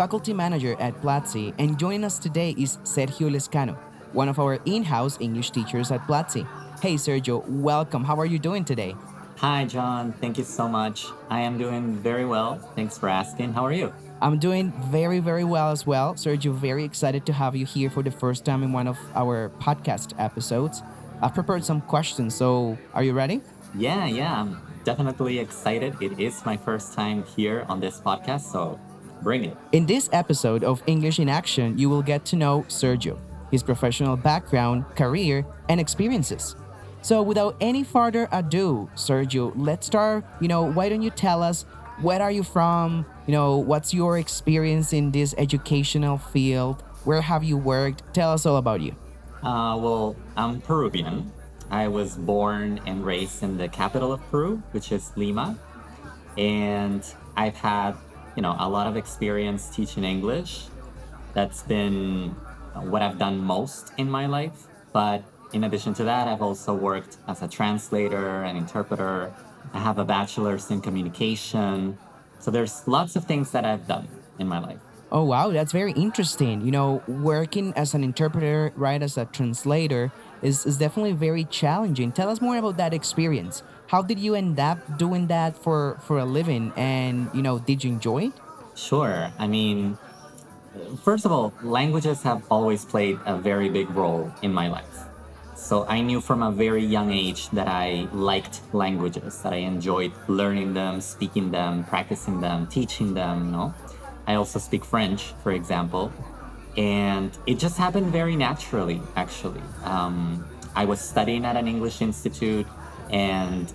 faculty manager at Platzi, and joining us today is Sergio Lescano, one of our in-house English teachers at Platzi. Hey Sergio, welcome. How are you doing today? Hi, John. Thank you so much. I am doing very well. Thanks for asking. How are you? I'm doing very, very well as well. Sergio, very excited to have you here for the first time in one of our podcast episodes. I've prepared some questions, so are you ready? Yeah, yeah. I'm definitely excited. It is my first time here on this podcast, so bring it. In this episode of English in Action, you will get to know Sergio, his professional background, career, and experiences. So, without any further ado, Sergio, let's start. You know, why don't you tell us where are you from? You know, what's your experience in this educational field? Where have you worked? Tell us all about you. Uh, well, I'm Peruvian. I was born and raised in the capital of Peru, which is Lima. And I've had, you know, a lot of experience teaching English. That's been what I've done most in my life. But in addition to that, I've also worked as a translator and interpreter. I have a bachelor's in communication. So there's lots of things that I've done in my life. Oh, wow, that's very interesting. You know, working as an interpreter, right, as a translator, is, is definitely very challenging. Tell us more about that experience. How did you end up doing that for, for a living? And, you know, did you enjoy it? Sure. I mean, first of all, languages have always played a very big role in my life. So I knew from a very young age that I liked languages, that I enjoyed learning them, speaking them, practicing them, teaching them, you know. I also speak French, for example. And it just happened very naturally, actually. Um, I was studying at an English institute, and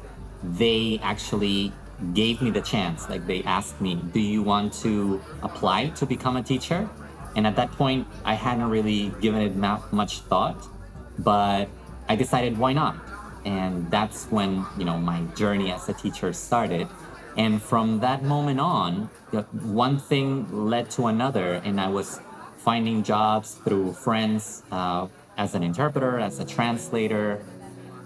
they actually gave me the chance. Like, they asked me, Do you want to apply to become a teacher? And at that point, I hadn't really given it much thought, but I decided, why not? And that's when, you know, my journey as a teacher started. And from that moment on, one thing led to another, and I was finding jobs through friends uh, as an interpreter, as a translator.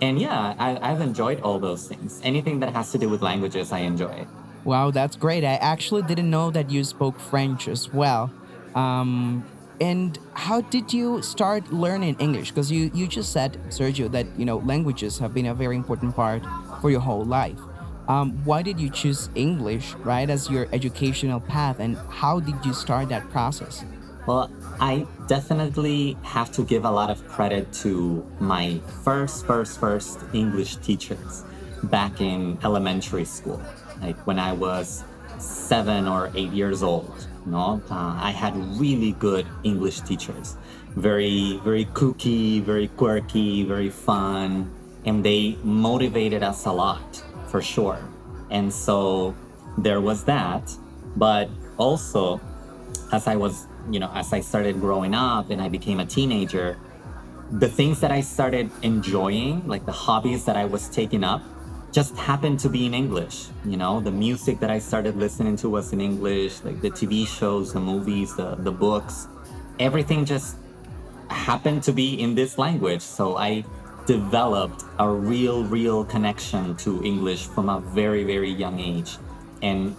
And yeah, I, have enjoyed all those things. Anything that has to do with languages, I enjoy. Wow, that's great. I actually didn't know that you spoke French as well. Um, and how did you start learning English? Because you, you just said, Sergio, that you know languages have been a very important part for your whole life. Um, why did you choose English, right, as your educational path, and how did you start that process? Well, I definitely have to give a lot of credit to my first, first, first English teachers back in elementary school, like when I was seven or eight years old. You know, uh, I had really good English teachers, very, very kooky, very quirky, very fun, and they motivated us a lot for sure. And so there was that. But also, as I was, you know, as I started growing up and I became a teenager, the things that I started enjoying, like the hobbies that I was taking up, just happened to be in English. You know, the music that I started listening to was in English, like the TV shows, the movies, the, the books, everything just happened to be in this language. So I developed a real, real connection to English from a very, very young age. And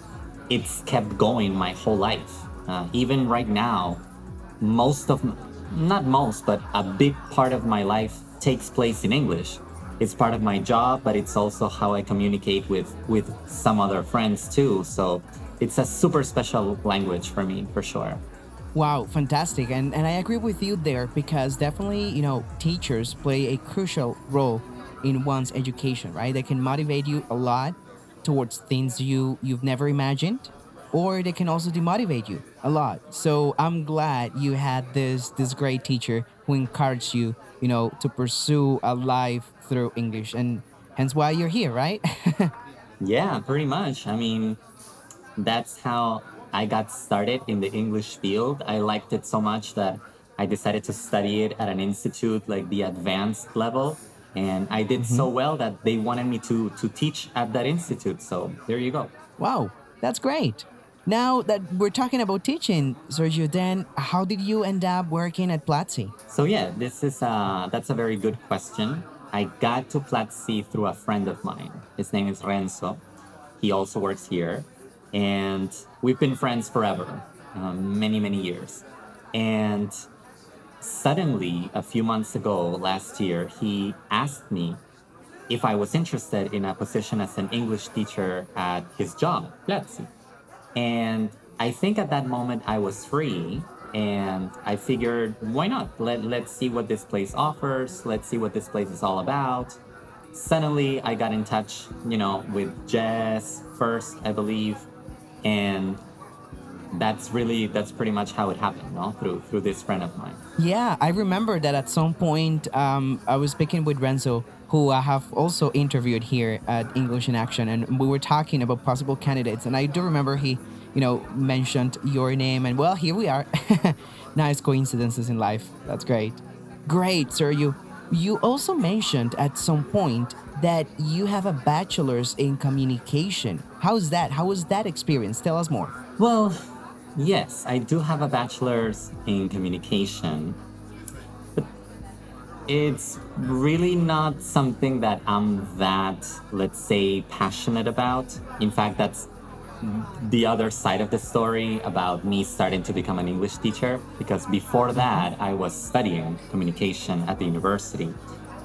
it's kept going my whole life. Uh, even right now, most of, not most, but a big part of my life takes place in English. It's part of my job, but it's also how I communicate with, with some other friends too. So it's a super special language for me, for sure. Wow, fantastic. And and I agree with you there because definitely, you know, teachers play a crucial role in one's education, right? They can motivate you a lot towards things you you've never imagined or they can also demotivate you a lot. So I'm glad you had this this great teacher who encouraged you, you know, to pursue a life through English and hence why you're here, right? yeah, pretty much. I mean, that's how I got started in the English field, I liked it so much that I decided to study it at an institute like the advanced level. And I did so mm-hmm. well that they wanted me to, to teach at that institute. So there you go. Wow, that's great. Now that we're talking about teaching, Sergio, then how did you end up working at Platzi? So yeah, this is uh, that's a very good question. I got to Platzi through a friend of mine. His name is Renzo. He also works here, and we've been friends forever, um, many many years. And suddenly, a few months ago, last year, he asked me if I was interested in a position as an English teacher at his job, Platzi. And I think at that moment I was free and I figured, why not? Let, let's see what this place offers. Let's see what this place is all about. Suddenly I got in touch, you know, with Jess first, I believe. And that's really, that's pretty much how it happened, no? Through, through this friend of mine. Yeah, I remember that at some point um, I was speaking with Renzo, who I have also interviewed here at English in Action, and we were talking about possible candidates. And I do remember he, you know, mentioned your name, and well, here we are. nice coincidences in life. That's great. Great, sir. You you also mentioned at some point that you have a bachelor's in communication. How's that? How was that experience? Tell us more. Well, yes, I do have a bachelor's in communication, it's really not something that I'm that, let's say, passionate about. In fact, that's the other side of the story about me starting to become an English teacher because before that I was studying communication at the university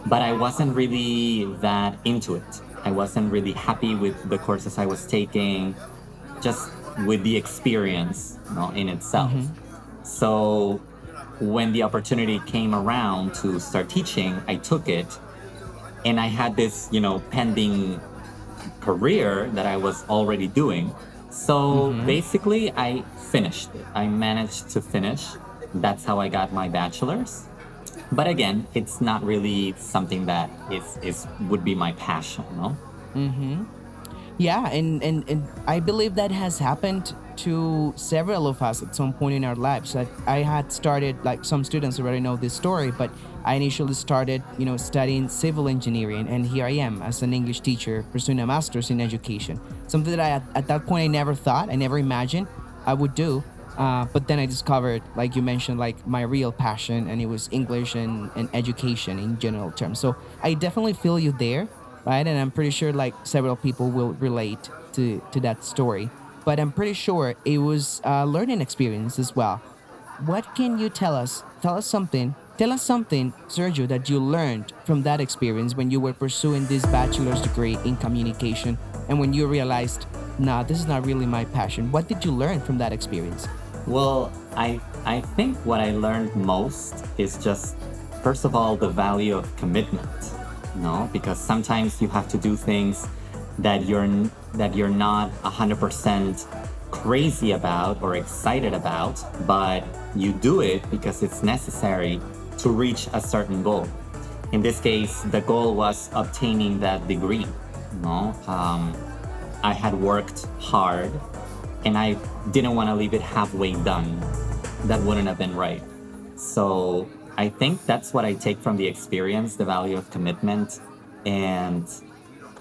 but I wasn't really that into it. I wasn't really happy with the courses I was taking just with the experience you know, in itself. Mm-hmm. So when the opportunity came around to start teaching, I took it and I had this, you know, pending career that I was already doing. So mm-hmm. basically, I finished it. I managed to finish. That's how I got my bachelor's. But again, it's not really something that is, is would be my passion, no? Mm-hmm. Yeah, and, and, and I believe that has happened to several of us at some point in our lives. Like I had started, like some students already know this story, but I initially started, you know, studying civil engineering, and here I am as an English teacher pursuing a master's in education. Something that I, at, at that point, I never thought, I never imagined I would do. Uh, but then I discovered, like you mentioned, like my real passion, and it was English and, and education in general terms. So I definitely feel you there, right? And I'm pretty sure like several people will relate to, to that story. But I'm pretty sure it was a learning experience as well. What can you tell us? Tell us something. Tell us something, Sergio, that you learned from that experience when you were pursuing this bachelor's degree in communication and when you realized, nah, this is not really my passion. What did you learn from that experience? Well, I I think what I learned most is just first of all the value of commitment. No, because sometimes you have to do things that you're that you're not 100% crazy about or excited about, but you do it because it's necessary to reach a certain goal. In this case, the goal was obtaining that degree. No, um, I had worked hard and I didn't want to leave it halfway done. That wouldn't have been right. So I think that's what I take from the experience, the value of commitment and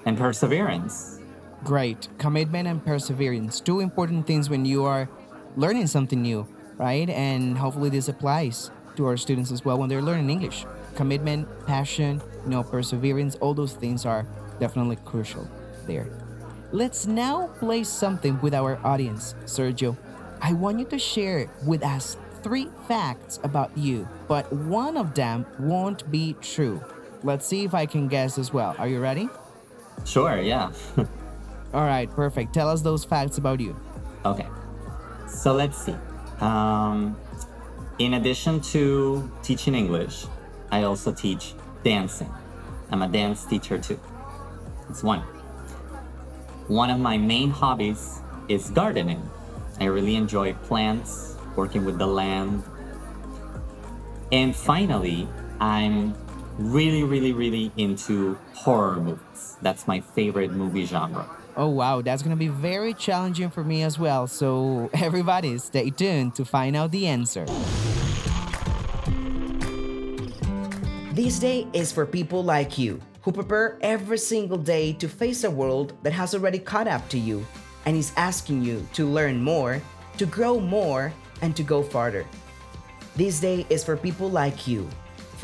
and perseverance. Great. Commitment and perseverance. Two important things when you are learning something new, right? And hopefully this applies to our students as well when they're learning English. Commitment, passion, you know, perseverance, all those things are definitely crucial there. Let's now play something with our audience, Sergio. I want you to share with us three facts about you, but one of them won't be true. Let's see if I can guess as well. Are you ready? Sure, yeah. All right, perfect. Tell us those facts about you. Okay. So let's see. Um, in addition to teaching English, I also teach dancing. I'm a dance teacher too. It's one. One of my main hobbies is gardening. I really enjoy plants, working with the land. And finally, I'm really, really, really into horror movies. That's my favorite movie genre. Oh, wow. That's going to be very challenging for me as well. So, everybody, stay tuned to find out the answer. This day is for people like you who prepare every single day to face a world that has already caught up to you and is asking you to learn more, to grow more, and to go farther. This day is for people like you,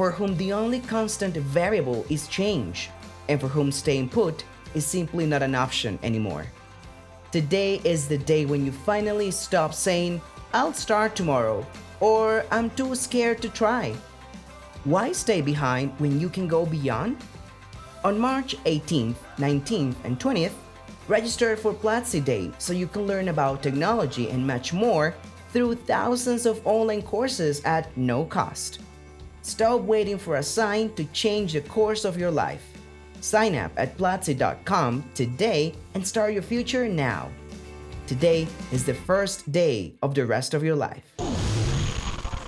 for whom the only constant variable is change, and for whom staying put is simply not an option anymore. Today is the day when you finally stop saying, I'll start tomorrow, or I'm too scared to try. Why stay behind when you can go beyond? On March 18th, 19th, and 20th, register for Platzi Day so you can learn about technology and much more through thousands of online courses at no cost. Stop waiting for a sign to change the course of your life. Sign up at Platzi.com today and start your future now. Today is the first day of the rest of your life.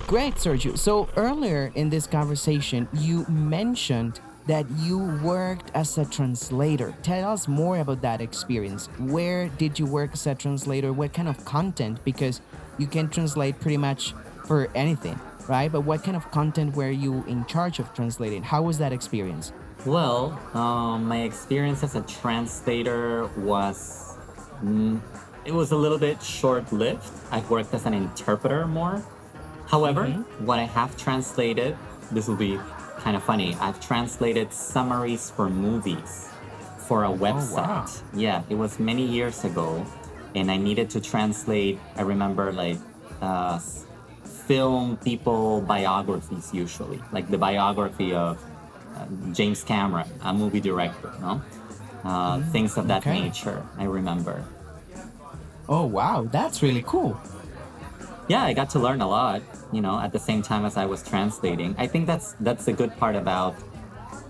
Great, Sergio. So, earlier in this conversation, you mentioned that you worked as a translator. Tell us more about that experience. Where did you work as a translator? What kind of content? Because you can translate pretty much for anything, right? But what kind of content were you in charge of translating? How was that experience? Well, um, my experience as a translator was mm, it was a little bit short-lived. I've worked as an interpreter more. However, mm-hmm. what I have translated, this will be kind of funny. I've translated summaries for movies for a website. Oh, wow. Yeah, it was many years ago, and I needed to translate. I remember like uh, film people biographies usually, like the biography of uh, James Cameron, a movie director, no? Uh, mm, things of that okay. nature. I remember. Oh wow, that's really cool. Yeah, I got to learn a lot. You know, at the same time as I was translating. I think that's that's a good part about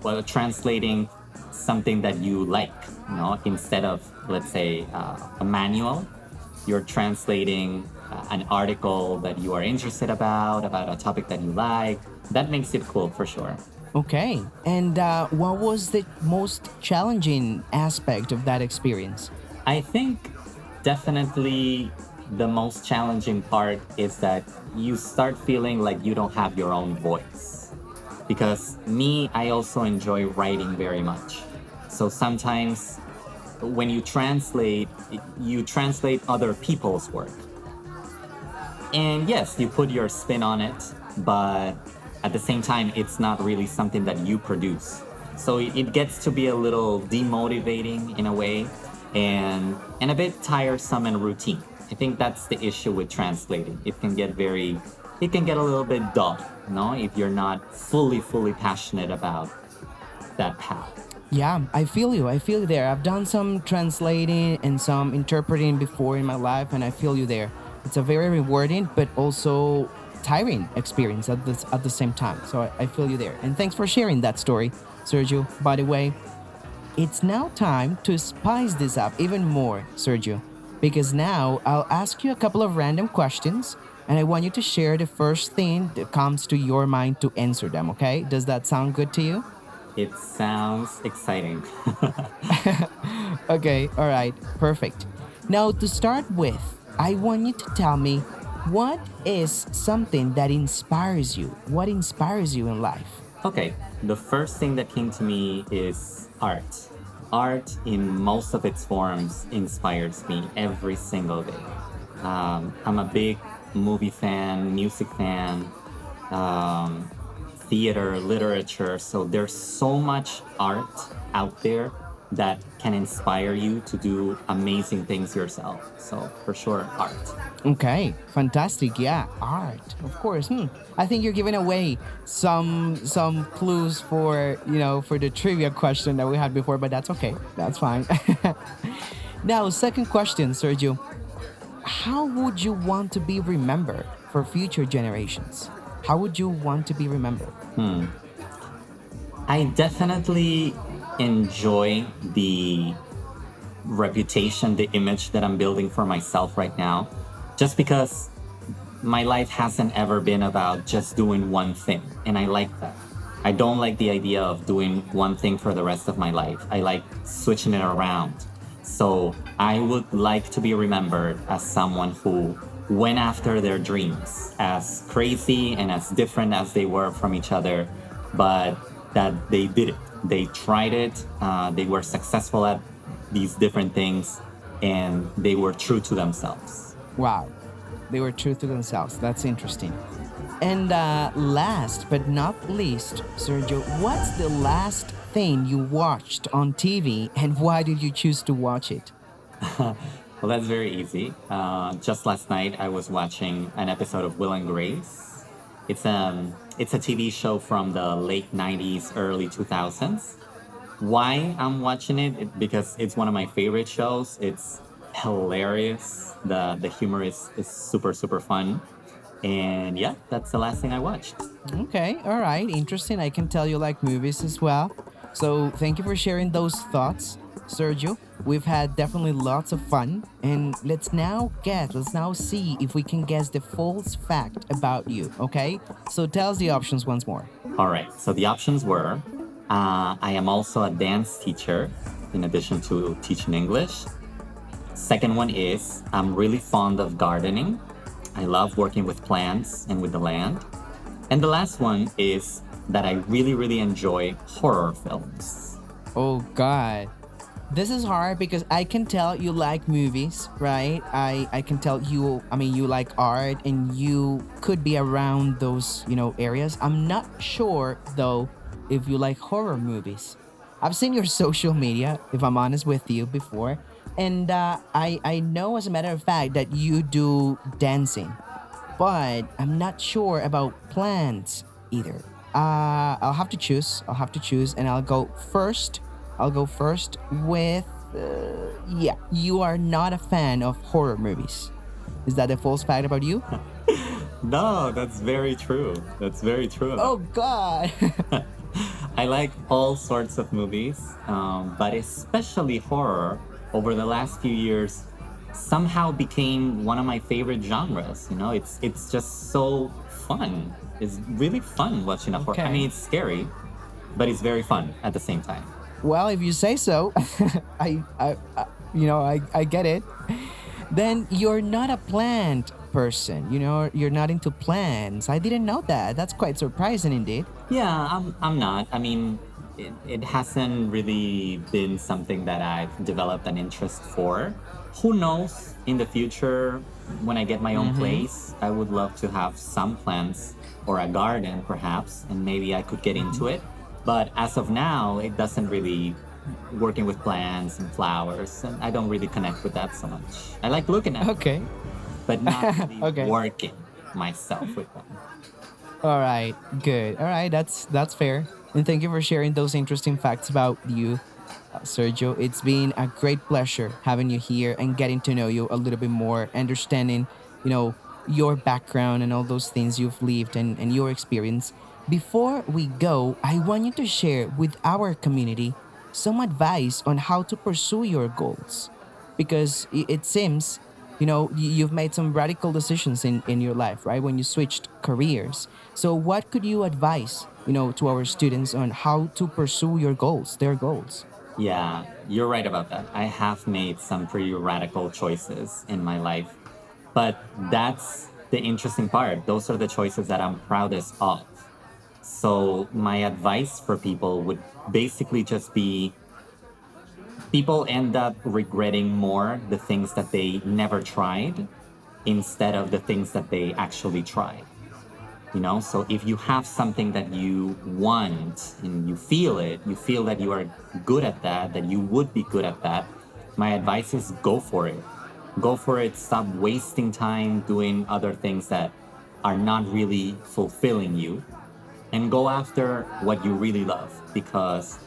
well translating something that you like. You know, instead of let's say uh, a manual, you're translating an article that you are interested about, about a topic that you like. That makes it cool for sure. Okay. And uh, what was the most challenging aspect of that experience? I think definitely the most challenging part is that you start feeling like you don't have your own voice. Because me, I also enjoy writing very much. So sometimes when you translate, you translate other people's work. And yes, you put your spin on it, but at the same time, it's not really something that you produce. So it gets to be a little demotivating in a way and, and a bit tiresome and routine. I think that's the issue with translating. It can get very, it can get a little bit dull, know, if you're not fully, fully passionate about that path. Yeah, I feel you. I feel you there. I've done some translating and some interpreting before in my life, and I feel you there. It's a very rewarding, but also tiring experience at the, at the same time. So I, I feel you there. And thanks for sharing that story, Sergio. By the way, it's now time to spice this up even more, Sergio, because now I'll ask you a couple of random questions and I want you to share the first thing that comes to your mind to answer them, okay? Does that sound good to you? It sounds exciting. okay, all right, perfect. Now, to start with, I want you to tell me what is something that inspires you? What inspires you in life? Okay, the first thing that came to me is art. Art, in most of its forms, inspires me every single day. Um, I'm a big movie fan, music fan, um, theater, literature. So there's so much art out there that can inspire you to do amazing things yourself. So for sure, art. Okay, fantastic. Yeah, art, of course. Hmm. I think you're giving away some some clues for you know for the trivia question that we had before, but that's okay. That's fine. now, second question, Sergio. How would you want to be remembered for future generations? How would you want to be remembered? Hmm. I definitely enjoy the reputation, the image that I'm building for myself right now, just because my life hasn't ever been about just doing one thing. And I like that. I don't like the idea of doing one thing for the rest of my life. I like switching it around. So I would like to be remembered as someone who went after their dreams, as crazy and as different as they were from each other, but that they did it. They tried it, uh, they were successful at these different things, and they were true to themselves. Wow. They were true to themselves. That's interesting. And uh, last but not least, Sergio, what's the last thing you watched on TV and why did you choose to watch it? well, that's very easy. Uh, just last night, I was watching an episode of Will and Grace. It's um, it's a TV show from the late '90s, early 2000s. Why I'm watching it? it? Because it's one of my favorite shows. It's hilarious. the The humor is is super super fun. And yeah, that's the last thing I watched. Okay, all right, interesting. I can tell you like movies as well. So thank you for sharing those thoughts, Sergio. We've had definitely lots of fun, and let's now get, let's now see if we can guess the false fact about you. Okay, so tell us the options once more. All right. So the options were, uh, I am also a dance teacher in addition to teaching English. Second one is I'm really fond of gardening I love working with plants and with the land. And the last one is that I really, really enjoy horror films. Oh, God. This is hard because I can tell you like movies, right? I, I can tell you, I mean, you like art and you could be around those, you know, areas. I'm not sure, though, if you like horror movies. I've seen your social media, if I'm honest with you, before, and uh, I I know as a matter of fact that you do dancing, but I'm not sure about plants either. Uh, I'll have to choose. I'll have to choose, and I'll go first. I'll go first with uh, yeah. You are not a fan of horror movies. Is that a false fact about you? no, that's very true. That's very true. Oh God. I like all sorts of movies, um, but especially horror over the last few years somehow became one of my favorite genres. You know, it's it's just so fun. It's really fun watching a horror. Okay. I mean, it's scary, but it's very fun at the same time. Well, if you say so, I, I, I, you know, I, I get it. Then you're not a plant person. You know, you're not into plants. I didn't know that. That's quite surprising, indeed. Yeah, I'm. I'm not. I mean, it, it hasn't really been something that I've developed an interest for. Who knows in the future when I get my own mm-hmm. place, I would love to have some plants or a garden perhaps, and maybe I could get mm-hmm. into it. But as of now, it doesn't really working with plants and flowers, and I don't really connect with that so much. I like looking at okay. them, but not really okay. working myself with them. All right, good. All right, that's that's fair. And thank you for sharing those interesting facts about you, Sergio. It's been a great pleasure having you here and getting to know you a little bit more, understanding, you know, your background and all those things you've lived and, and your experience. Before we go, I want you to share with our community some advice on how to pursue your goals. Because it seems, you know, you've made some radical decisions in, in your life, right? When you switched careers. So, what could you advise you know, to our students on how to pursue your goals, their goals. Yeah, you're right about that. I have made some pretty radical choices in my life. But that's the interesting part. Those are the choices that I'm proudest of. So, my advice for people would basically just be people end up regretting more the things that they never tried instead of the things that they actually tried you know? So if you have something that you want and you feel it you feel that you are good at that that you would be good at that my advice is go for it. Go for it. Stop wasting time doing other things that are not really fulfilling you and go after what you really love because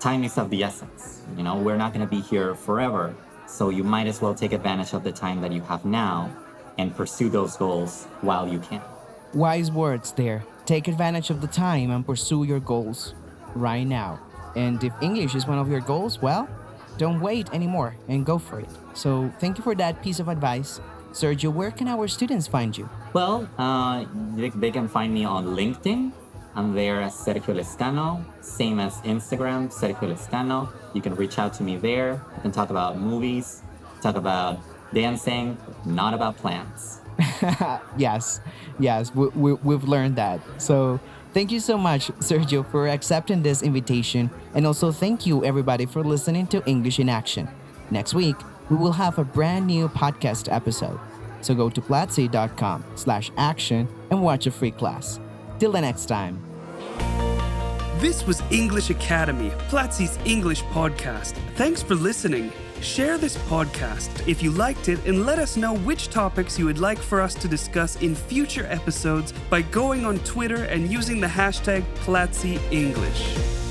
time is of the essence you know we're not going to be here forever so you might as well take advantage of the time that you have now and pursue those goals while you can Wise words there. Take advantage of the time and pursue your goals right now. And if English is one of your goals, well, don't wait anymore and go for it. So, thank you for that piece of advice. Sergio, where can our students find you? Well, uh, they, they, can find me on LinkedIn. I'm there as Sergio Lescano, same as Instagram, Sergio Lescano. You can reach out to me there. We can talk about movies, talk about dancing, not about plants. yes, yes, we, we, we've learned that. So thank you so much, Sergio, for accepting this invitation. And also thank you, everybody, for listening to English in Action. Next week, we will have a brand new podcast episode. So go to platzi.com slash action and watch a free class. Till the next time. This was English Academy, Platzi's English podcast. Thanks for listening. Share this podcast if you liked it and let us know which topics you would like for us to discuss in future episodes by going on Twitter and using the hashtag Platzi English.